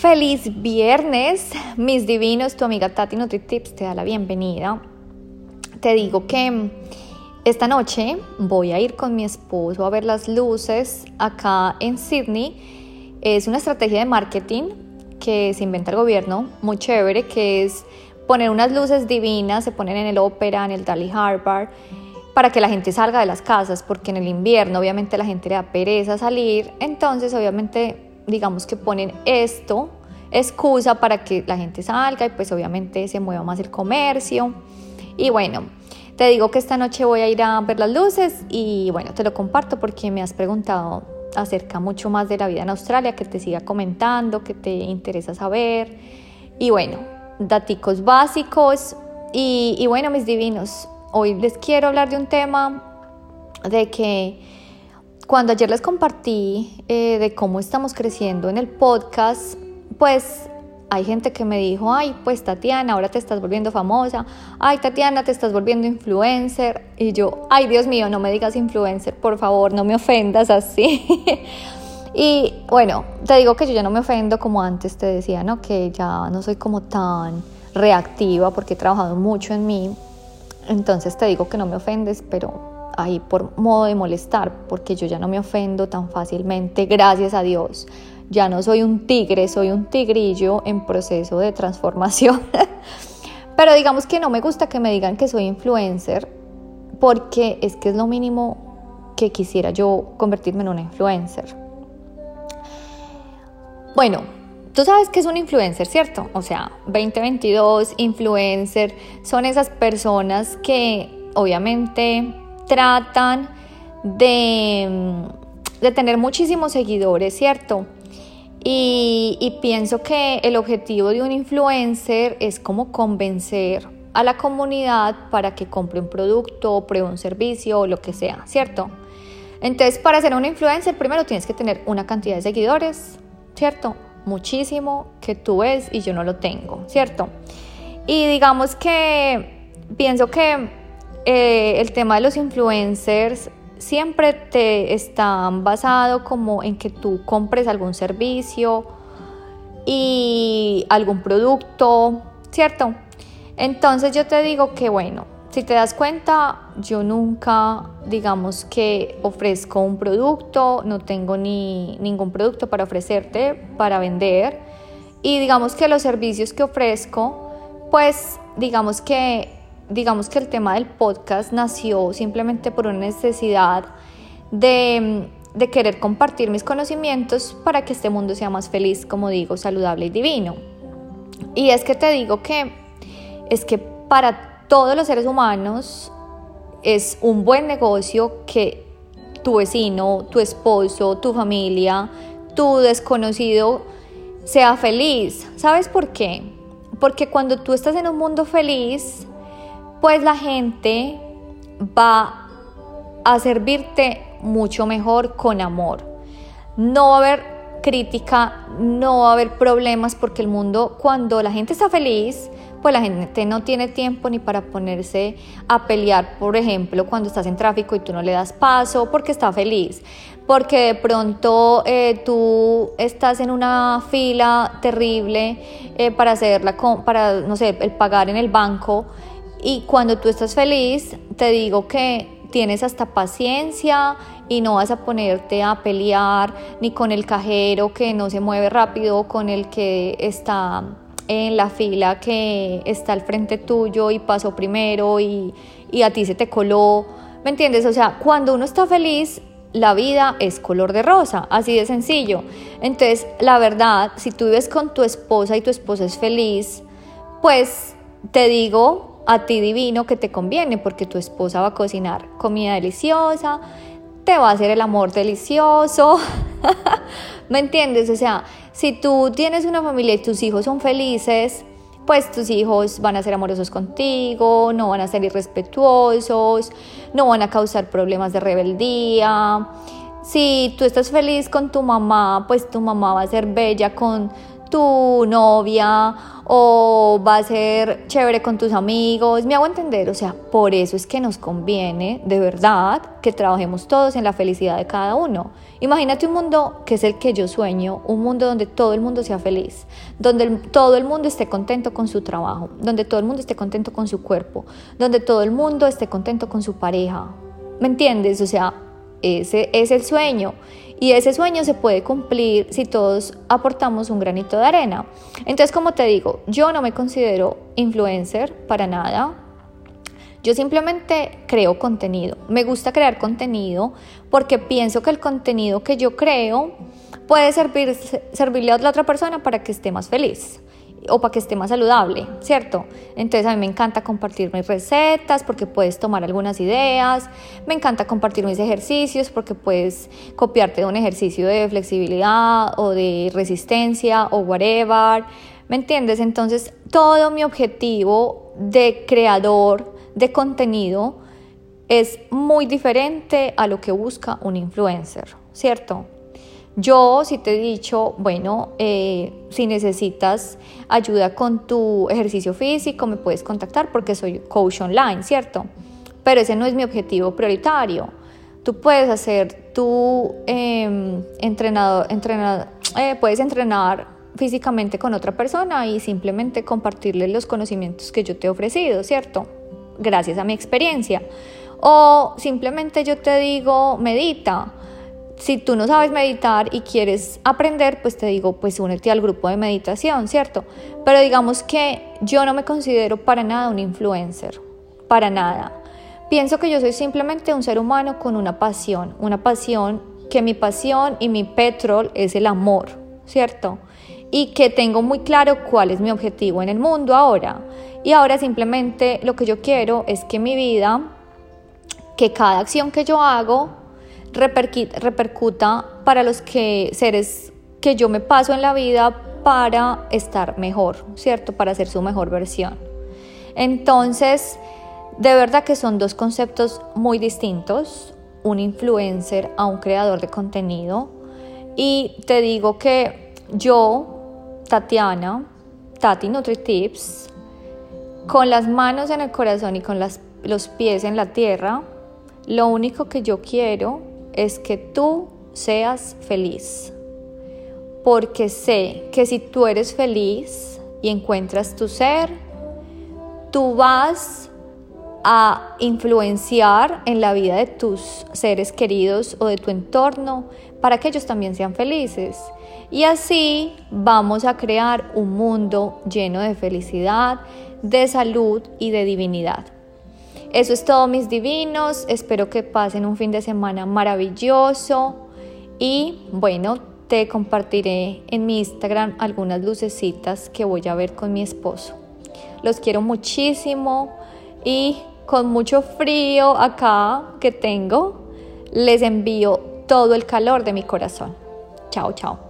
Feliz viernes, mis divinos, tu amiga Tati NutriTips te da la bienvenida. Te digo que esta noche voy a ir con mi esposo a ver las luces acá en Sydney. Es una estrategia de marketing que se inventa el gobierno, muy chévere, que es poner unas luces divinas, se ponen en el ópera, en el Dali Harbour, para que la gente salga de las casas, porque en el invierno obviamente la gente le da pereza salir, entonces obviamente digamos que ponen esto, excusa para que la gente salga y pues obviamente se mueva más el comercio. Y bueno, te digo que esta noche voy a ir a ver las luces y bueno, te lo comparto porque me has preguntado acerca mucho más de la vida en Australia, que te siga comentando, que te interesa saber. Y bueno, daticos básicos. Y, y bueno, mis divinos, hoy les quiero hablar de un tema de que cuando ayer les compartí eh, de cómo estamos creciendo en el podcast, pues hay gente que me dijo, ay, pues Tatiana, ahora te estás volviendo famosa, ay, Tatiana, te estás volviendo influencer. Y yo, ay, Dios mío, no me digas influencer, por favor, no me ofendas así. y bueno, te digo que yo ya no me ofendo como antes te decía, ¿no? Que ya no soy como tan reactiva porque he trabajado mucho en mí. Entonces te digo que no me ofendes, pero ahí por modo de molestar, porque yo ya no me ofendo tan fácilmente, gracias a Dios. Ya no soy un tigre, soy un tigrillo en proceso de transformación. Pero digamos que no me gusta que me digan que soy influencer, porque es que es lo mínimo que quisiera yo convertirme en una influencer. Bueno, tú sabes que es un influencer, ¿cierto? O sea, 2022, influencer, son esas personas que obviamente tratan de, tener muchísimos seguidores, ¿cierto? Y, pienso que el objetivo de un influencer es como convencer a la comunidad para que compre un producto, pruebe un servicio o lo que sea, ¿cierto? Entonces, para ser un influencer, primero tienes que tener una cantidad de seguidores, ¿cierto? Muchísimo que tú ves y yo no lo tengo, ¿cierto? Y digamos que pienso que eh, el tema de los influencers siempre te están basado como en que tú compres algún servicio y algún producto, ¿cierto? Entonces yo te digo que bueno, si te das cuenta, yo nunca, digamos que ofrezco un producto, no tengo ni ningún producto para ofrecerte, para vender. Y digamos que los servicios que ofrezco, pues digamos que digamos que el tema del podcast nació simplemente por una necesidad de, querer compartir mis conocimientos para que este mundo sea más feliz, como digo, saludable y divino. Y es que te digo que es que para todos los seres humanos es un buen negocio que tu vecino, tu esposo, tu familia, tu desconocido sea feliz. ¿Sabes por qué? Porque cuando tú estás en un mundo feliz, pues la gente va a servirte mucho mejor con amor. No va a haber crítica, no va a haber problemas porque el mundo, cuando la gente está feliz, pues la gente no tiene tiempo ni para ponerse a pelear, por ejemplo, cuando estás en tráfico y tú no le das paso porque está feliz, porque de pronto eh, tú estás en una fila terrible eh, para hacerla, para, no sé, el pagar en el banco y cuando tú estás feliz, te digo que tienes hasta paciencia y no vas a ponerte a pelear ni con el cajero que no se mueve rápido, con el que está en la fila que está al frente tuyo y pasó primero y, y a ti se te coló. ¿Me entiendes? O sea, cuando uno está feliz, la vida es color de rosa, así de sencillo. Entonces, la verdad, si tú vives con tu esposa y tu esposa es feliz, pues te digo a ti divino que te conviene porque tu esposa va a cocinar comida deliciosa, te va a hacer el amor delicioso. ¿Me entiendes? O sea, si tú tienes una familia y tus hijos son felices, pues tus hijos van a ser amorosos contigo, no van a ser irrespetuosos, no van a causar problemas de rebeldía. Si tú estás feliz con tu mamá, pues tu mamá va a ser bella con tu novia o va a ser chévere con tus amigos. Me hago entender, o sea, por eso es que nos conviene de verdad que trabajemos todos en la felicidad de cada uno. Imagínate un mundo que es el que yo sueño, un mundo donde todo el mundo sea feliz, donde todo el mundo esté contento con su trabajo, donde todo el mundo esté contento con su cuerpo, donde todo el mundo esté contento con su pareja. ¿Me entiendes? O sea, ese es el sueño. Y ese sueño se puede cumplir si todos aportamos un granito de arena. Entonces, como te digo, yo no me considero influencer para nada. Yo simplemente creo contenido. Me gusta crear contenido porque pienso que el contenido que yo creo puede servir, servirle a la otra persona para que esté más feliz o para que esté más saludable, ¿cierto? Entonces a mí me encanta compartir mis recetas porque puedes tomar algunas ideas, me encanta compartir mis ejercicios porque puedes copiarte de un ejercicio de flexibilidad o de resistencia o whatever, ¿me entiendes? Entonces todo mi objetivo de creador de contenido es muy diferente a lo que busca un influencer, ¿cierto? Yo si te he dicho, bueno, eh, si necesitas ayuda con tu ejercicio físico, me puedes contactar porque soy coach online, ¿cierto? Pero ese no es mi objetivo prioritario. Tú puedes hacer tu entrenador, entrenador eh, puedes entrenar físicamente con otra persona y simplemente compartirle los conocimientos que yo te he ofrecido, ¿cierto? Gracias a mi experiencia. O simplemente yo te digo, medita si tú no sabes meditar y quieres aprender, pues te digo, pues únete al grupo de meditación, ¿cierto? Pero digamos que yo no me considero para nada un influencer, para nada. Pienso que yo soy simplemente un ser humano con una pasión, una pasión que mi pasión y mi petrol es el amor, ¿cierto? Y que tengo muy claro cuál es mi objetivo en el mundo ahora. Y ahora simplemente lo que yo quiero es que mi vida, que cada acción que yo hago, repercuta para los que seres que yo me paso en la vida para estar mejor, ¿cierto? Para ser su mejor versión. Entonces, de verdad que son dos conceptos muy distintos, un influencer a un creador de contenido. Y te digo que yo, Tatiana, Tati NutriTips, con las manos en el corazón y con los pies en la tierra, lo único que yo quiero es que tú seas feliz. Porque sé que si tú eres feliz y encuentras tu ser, tú vas a influenciar en la vida de tus seres queridos o de tu entorno para que ellos también sean felices. Y así vamos a crear un mundo lleno de felicidad, de salud y de divinidad. Eso es todo mis divinos, espero que pasen un fin de semana maravilloso y bueno, te compartiré en mi Instagram algunas lucecitas que voy a ver con mi esposo. Los quiero muchísimo y con mucho frío acá que tengo, les envío todo el calor de mi corazón. Chao, chao.